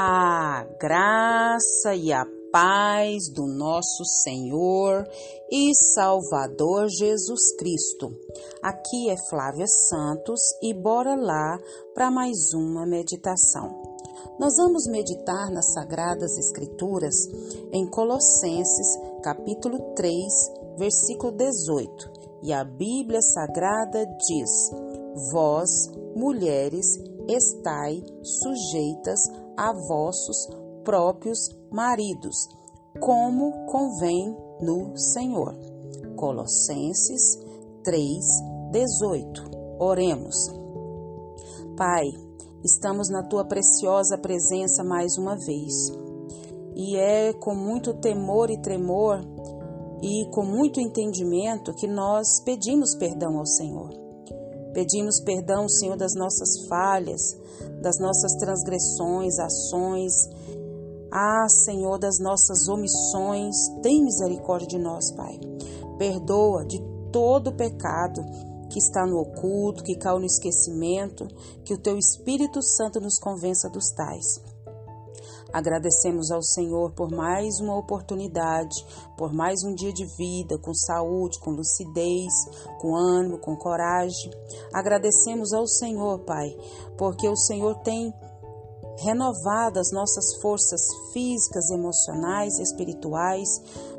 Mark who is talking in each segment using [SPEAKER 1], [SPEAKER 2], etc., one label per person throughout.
[SPEAKER 1] A graça e a paz do nosso Senhor e Salvador Jesus Cristo. Aqui é Flávia Santos e bora lá para mais uma meditação. Nós vamos meditar nas Sagradas Escrituras em Colossenses, capítulo 3, versículo 18. E a Bíblia Sagrada diz: Vós, mulheres, estai sujeitas a vossos próprios maridos, como convém no Senhor. Colossenses 3:18. Oremos. Pai, estamos na tua preciosa presença mais uma vez. E é com muito temor e tremor e com muito entendimento que nós pedimos perdão ao Senhor. Pedimos perdão, Senhor, das nossas falhas, das nossas transgressões, ações. Ah, Senhor, das nossas omissões. Tem misericórdia de nós, Pai. Perdoa de todo o pecado que está no oculto, que caiu no esquecimento, que o Teu Espírito Santo nos convença dos tais. Agradecemos ao Senhor por mais uma oportunidade, por mais um dia de vida, com saúde, com lucidez, com ânimo, com coragem. Agradecemos ao Senhor, Pai, porque o Senhor tem renovado as nossas forças físicas, emocionais, espirituais.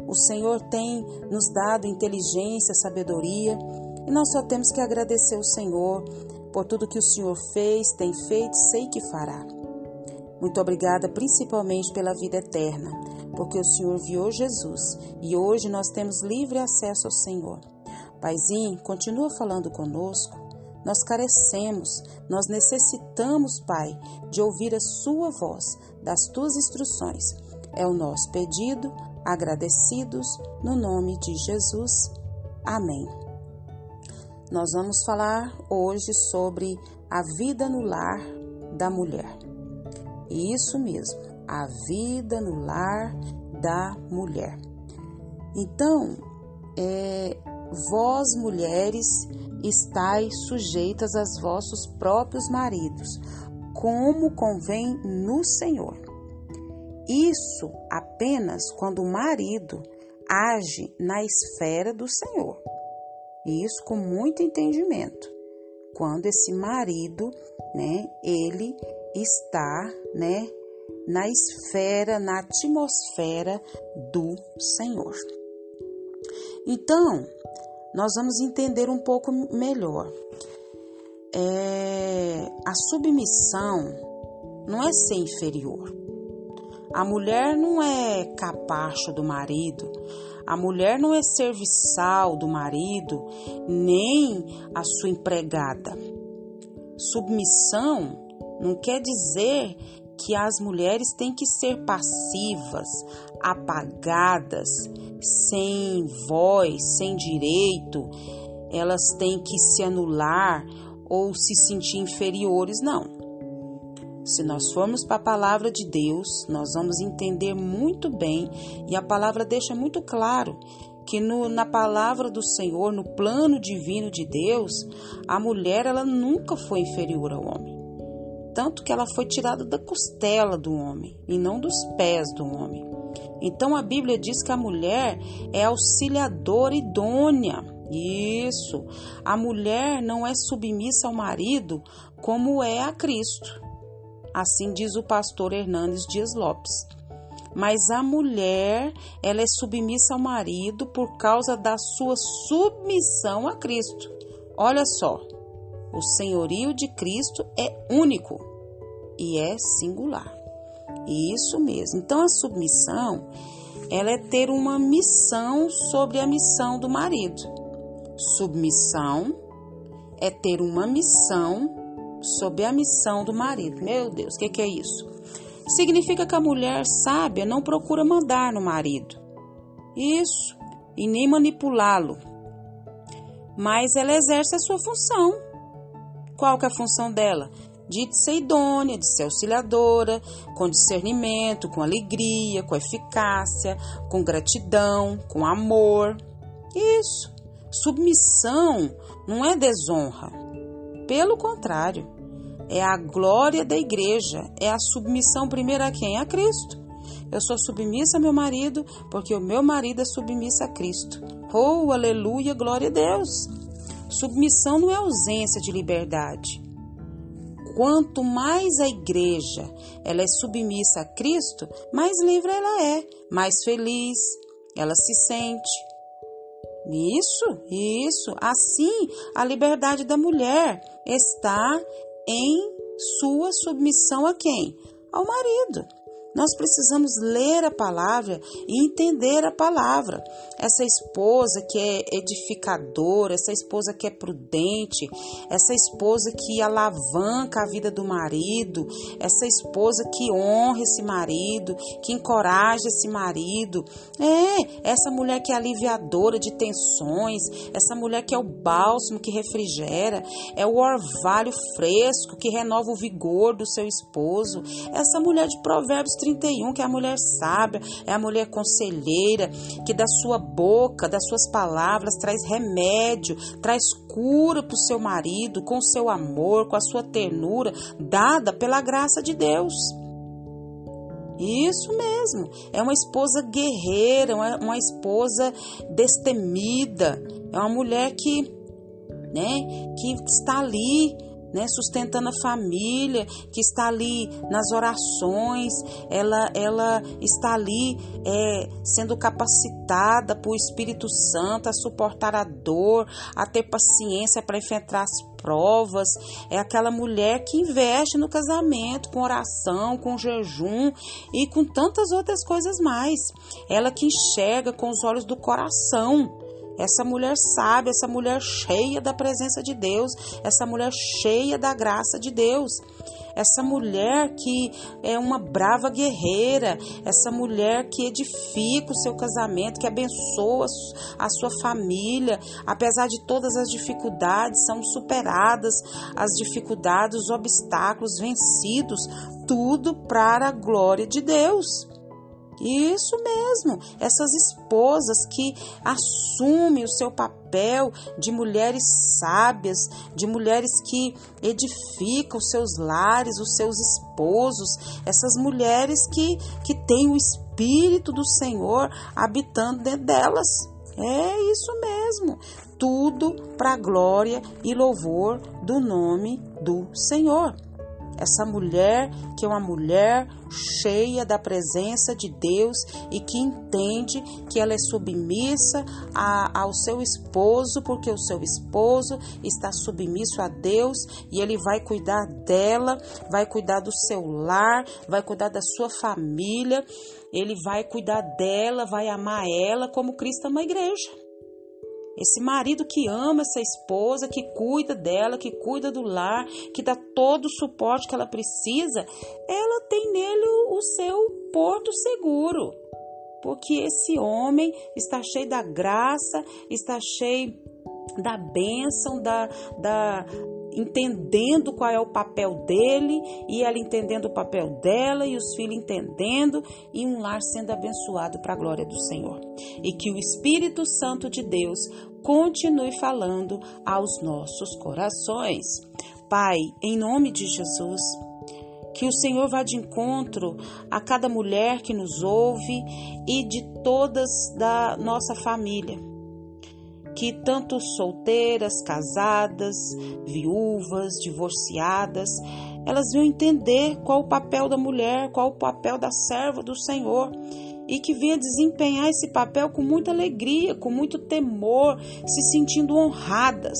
[SPEAKER 1] O Senhor tem nos dado inteligência, sabedoria, e nós só temos que agradecer ao Senhor por tudo que o Senhor fez, tem feito, sei que fará. Muito obrigada principalmente pela vida eterna, porque o Senhor enviou Jesus e hoje nós temos livre acesso ao Senhor. Paizinho, continua falando conosco. Nós carecemos, nós necessitamos, Pai, de ouvir a Sua voz, das Tuas instruções. É o nosso pedido, agradecidos, no nome de Jesus. Amém. Nós vamos falar hoje sobre a vida no lar da mulher. Isso mesmo, a vida no lar da mulher. Então, é, vós mulheres estáis sujeitas aos vossos próprios maridos, como convém no Senhor. Isso apenas quando o marido age na esfera do Senhor. Isso com muito entendimento. Quando esse marido, né, ele está, né, na esfera, na atmosfera do Senhor. Então, nós vamos entender um pouco melhor. É, a submissão não é ser inferior. A mulher não é capacho do marido, a mulher não é serviçal do marido, nem a sua empregada. Submissão não quer dizer que as mulheres têm que ser passivas, apagadas, sem voz, sem direito, elas têm que se anular ou se sentir inferiores, não. Se nós formos para a palavra de Deus, nós vamos entender muito bem e a palavra deixa muito claro que no, na palavra do Senhor, no plano divino de Deus, a mulher ela nunca foi inferior ao homem tanto que ela foi tirada da costela do homem e não dos pés do homem. Então a Bíblia diz que a mulher é auxiliadora idônea. Isso. A mulher não é submissa ao marido como é a Cristo. Assim diz o pastor Hernandes Dias Lopes. Mas a mulher, ela é submissa ao marido por causa da sua submissão a Cristo. Olha só, o senhorio de Cristo é único e é singular. Isso mesmo. Então a submissão, ela é ter uma missão sobre a missão do marido. Submissão é ter uma missão sobre a missão do marido. Meu Deus, o que, que é isso? Significa que a mulher sábia não procura mandar no marido. Isso, e nem manipulá-lo. Mas ela exerce a sua função qual que é a função dela? De ser idônea, de ser auxiliadora, com discernimento, com alegria, com eficácia, com gratidão, com amor. Isso. Submissão não é desonra. Pelo contrário, é a glória da igreja, é a submissão primeiro a quem? A Cristo. Eu sou submissa a meu marido porque o meu marido é submisso a Cristo. Oh, aleluia, glória a Deus. Submissão não é ausência de liberdade. Quanto mais a igreja ela é submissa a Cristo, mais livre ela é, mais feliz ela se sente. Isso, isso. Assim, a liberdade da mulher está em sua submissão a quem? Ao marido. Nós precisamos ler a palavra e entender a palavra. Essa esposa que é edificadora, essa esposa que é prudente, essa esposa que alavanca a vida do marido, essa esposa que honra esse marido, que encoraja esse marido. É, essa mulher que é aliviadora de tensões, essa mulher que é o bálsamo que refrigera, é o orvalho fresco que renova o vigor do seu esposo. Essa mulher de Provérbios 31, que é a mulher sábia, é a mulher conselheira, que da sua boca, das suas palavras, traz remédio, traz cura para o seu marido, com o seu amor, com a sua ternura, dada pela graça de Deus. Isso mesmo, é uma esposa guerreira, uma esposa destemida, é uma mulher que, né, que está ali né, sustentando a família, que está ali nas orações, ela, ela está ali é, sendo capacitada por Espírito Santo a suportar a dor, a ter paciência para enfrentar as provas. É aquela mulher que investe no casamento com oração, com jejum e com tantas outras coisas mais. Ela que enxerga com os olhos do coração essa mulher sábia, essa mulher cheia da presença de Deus, essa mulher cheia da graça de Deus. Essa mulher que é uma brava guerreira, essa mulher que edifica o seu casamento, que abençoa a sua família, apesar de todas as dificuldades, são superadas as dificuldades, os obstáculos vencidos, tudo para a glória de Deus. Isso mesmo, essas esposas que assumem o seu papel de mulheres sábias, de mulheres que edificam os seus lares, os seus esposos, essas mulheres que, que têm o Espírito do Senhor habitando dentro delas. É isso mesmo, tudo para glória e louvor do nome do Senhor. Essa mulher que é uma mulher cheia da presença de Deus e que entende que ela é submissa a, ao seu esposo, porque o seu esposo está submisso a Deus e ele vai cuidar dela, vai cuidar do seu lar, vai cuidar da sua família, ele vai cuidar dela, vai amar ela como Cristo ama a igreja. Esse marido que ama essa esposa, que cuida dela, que cuida do lar, que dá todo o suporte que ela precisa, ela tem nele o seu porto seguro. Porque esse homem está cheio da graça, está cheio da bênção, da, da, entendendo qual é o papel dele e ela entendendo o papel dela e os filhos entendendo e um lar sendo abençoado para a glória do Senhor. E que o Espírito Santo de Deus continue falando aos nossos corações. Pai, em nome de Jesus, que o Senhor vá de encontro a cada mulher que nos ouve e de todas da nossa família. Que tanto solteiras, casadas, viúvas, divorciadas, elas venham entender qual o papel da mulher, qual o papel da serva do Senhor e que venha desempenhar esse papel com muita alegria, com muito temor, se sentindo honradas.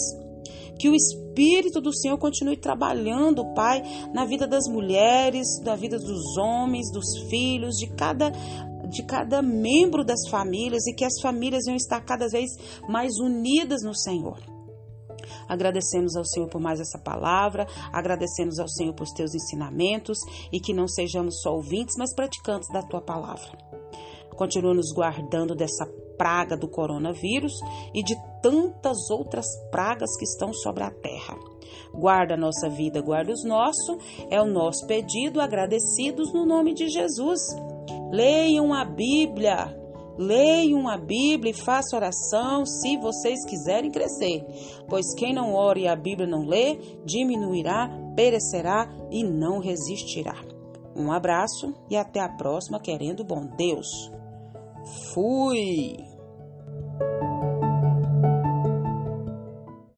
[SPEAKER 1] Que o Espírito do Senhor continue trabalhando, Pai, na vida das mulheres, na vida dos homens, dos filhos, de cada de cada membro das famílias e que as famílias venham estar cada vez mais unidas no Senhor. Agradecemos ao Senhor por mais essa palavra, agradecemos ao Senhor por teus ensinamentos e que não sejamos só ouvintes, mas praticantes da tua palavra. Continua nos guardando dessa praga do coronavírus e de tantas outras pragas que estão sobre a terra. Guarda a nossa vida, guarda os nossos, é o nosso pedido, agradecidos no nome de Jesus. Leiam a Bíblia, Leiam a Bíblia e façam oração se vocês quiserem crescer, pois quem não ora e a Bíblia não lê, diminuirá, perecerá e não resistirá. Um abraço e até a próxima, querendo bom Deus. Fui!